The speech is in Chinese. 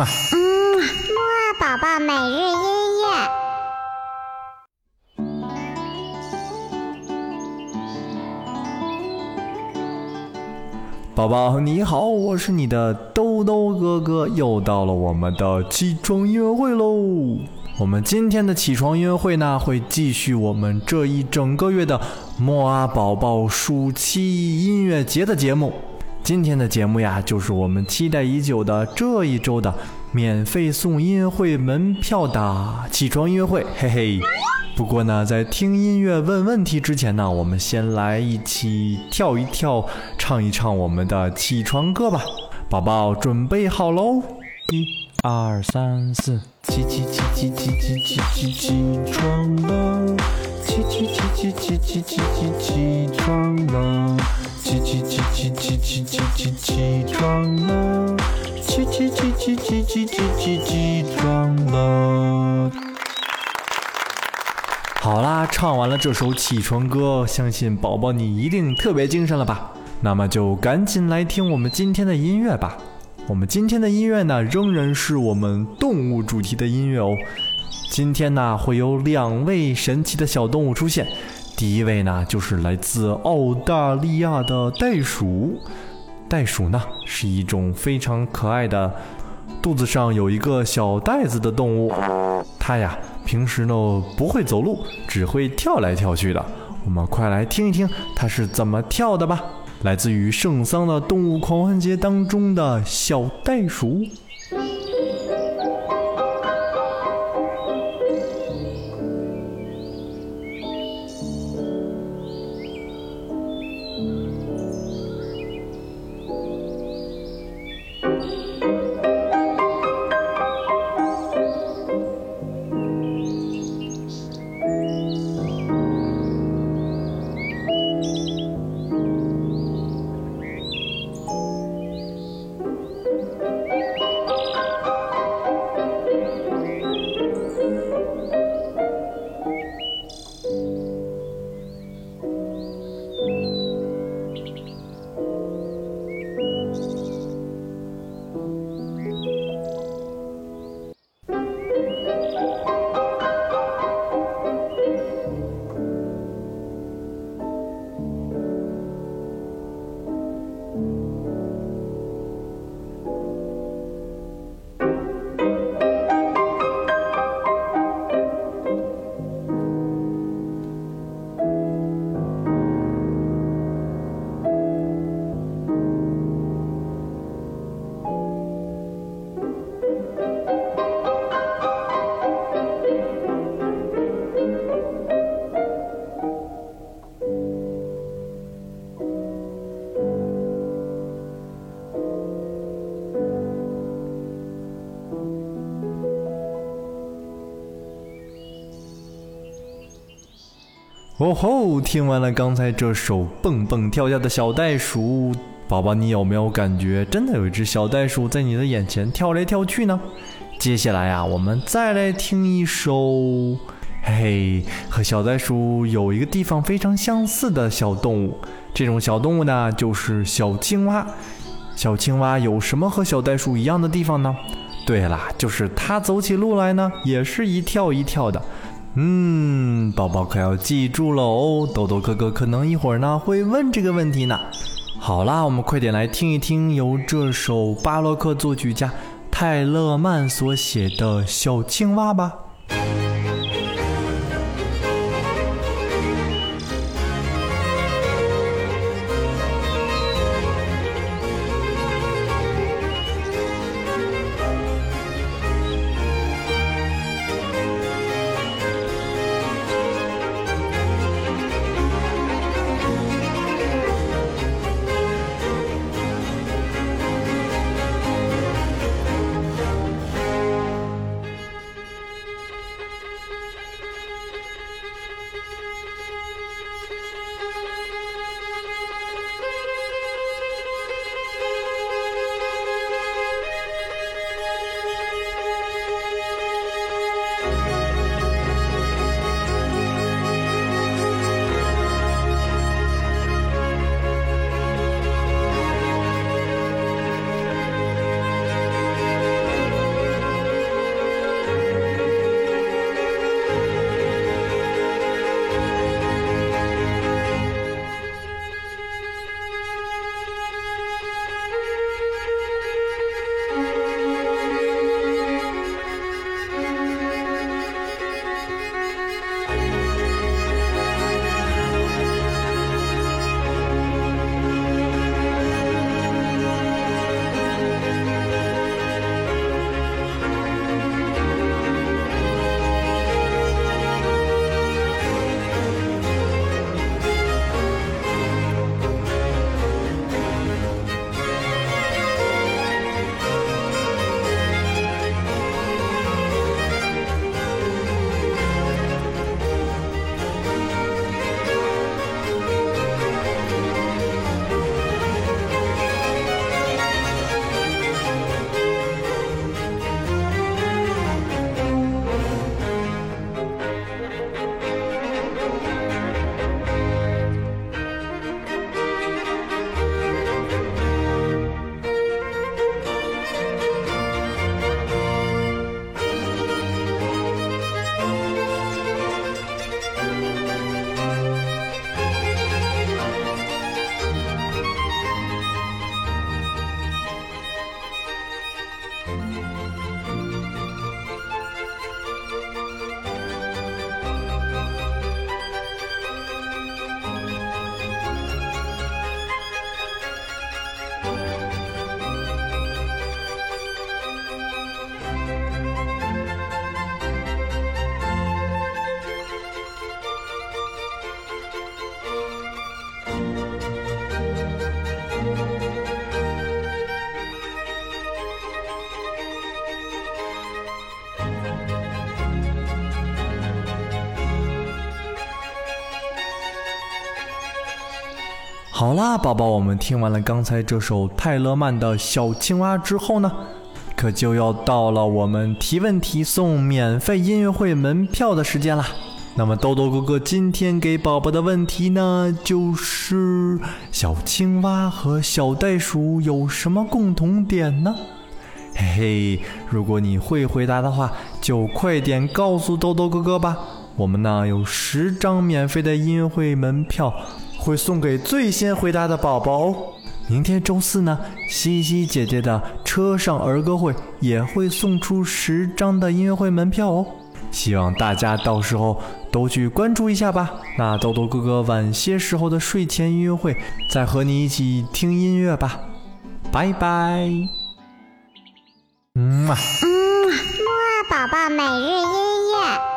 嘛。嗯，木二宝宝每日音乐。宝宝你好，我是你的兜兜哥哥，又到了我们的起床音乐会喽。我们今天的起床音乐会呢，会继续我们这一整个月的莫阿宝宝暑期音乐节的节目。今天的节目呀，就是我们期待已久的这一周的免费送音乐会门票的起床音乐会，嘿嘿。不过呢，在听音乐问问题之前呢，我们先来一起跳一跳，唱一唱我们的起床歌吧。宝宝准备好喽，一、二、三、四，起起起起起起起起起床了，起起起起起起起起起床了，起起起起起起起起起床了，起起起起起起起起起床了。好啦，唱完了这首起床歌，相信宝宝你一定特别精神了吧？那么就赶紧来听我们今天的音乐吧。我们今天的音乐呢，仍然是我们动物主题的音乐哦。今天呢，会有两位神奇的小动物出现。第一位呢，就是来自澳大利亚的袋鼠。袋鼠呢，是一种非常可爱的，肚子上有一个小袋子的动物。它呀。平时呢不会走路，只会跳来跳去的。我们快来听一听它是怎么跳的吧。来自于圣桑的动物狂欢节当中的小袋鼠。哦吼！听完了刚才这首蹦蹦跳跳的小袋鼠，宝宝，你有没有感觉真的有一只小袋鼠在你的眼前跳来跳去呢？接下来呀，我们再来听一首，嘿，和小袋鼠有一个地方非常相似的小动物。这种小动物呢，就是小青蛙。小青蛙有什么和小袋鼠一样的地方呢？对啦，就是它走起路来呢，也是一跳一跳的。嗯，宝宝可要记住了哦。豆豆哥哥可能一会儿呢会问这个问题呢。好啦，我们快点来听一听由这首巴洛克作曲家泰勒曼所写的小青蛙吧。好啦，宝宝，我们听完了刚才这首泰勒曼的小青蛙之后呢，可就要到了我们提问题送免费音乐会门票的时间啦。那么豆豆哥哥今天给宝宝的问题呢，就是小青蛙和小袋鼠有什么共同点呢？嘿嘿，如果你会回答的话，就快点告诉豆豆哥哥吧。我们呢有十张免费的音乐会门票。会送给最先回答的宝宝哦。明天周四呢，西西姐姐的车上儿歌会也会送出十张的音乐会门票哦。希望大家到时候都去关注一下吧。那豆豆哥哥晚些时候的睡前音乐会再和你一起听音乐吧。拜拜。嗯，木啊宝宝每日音乐。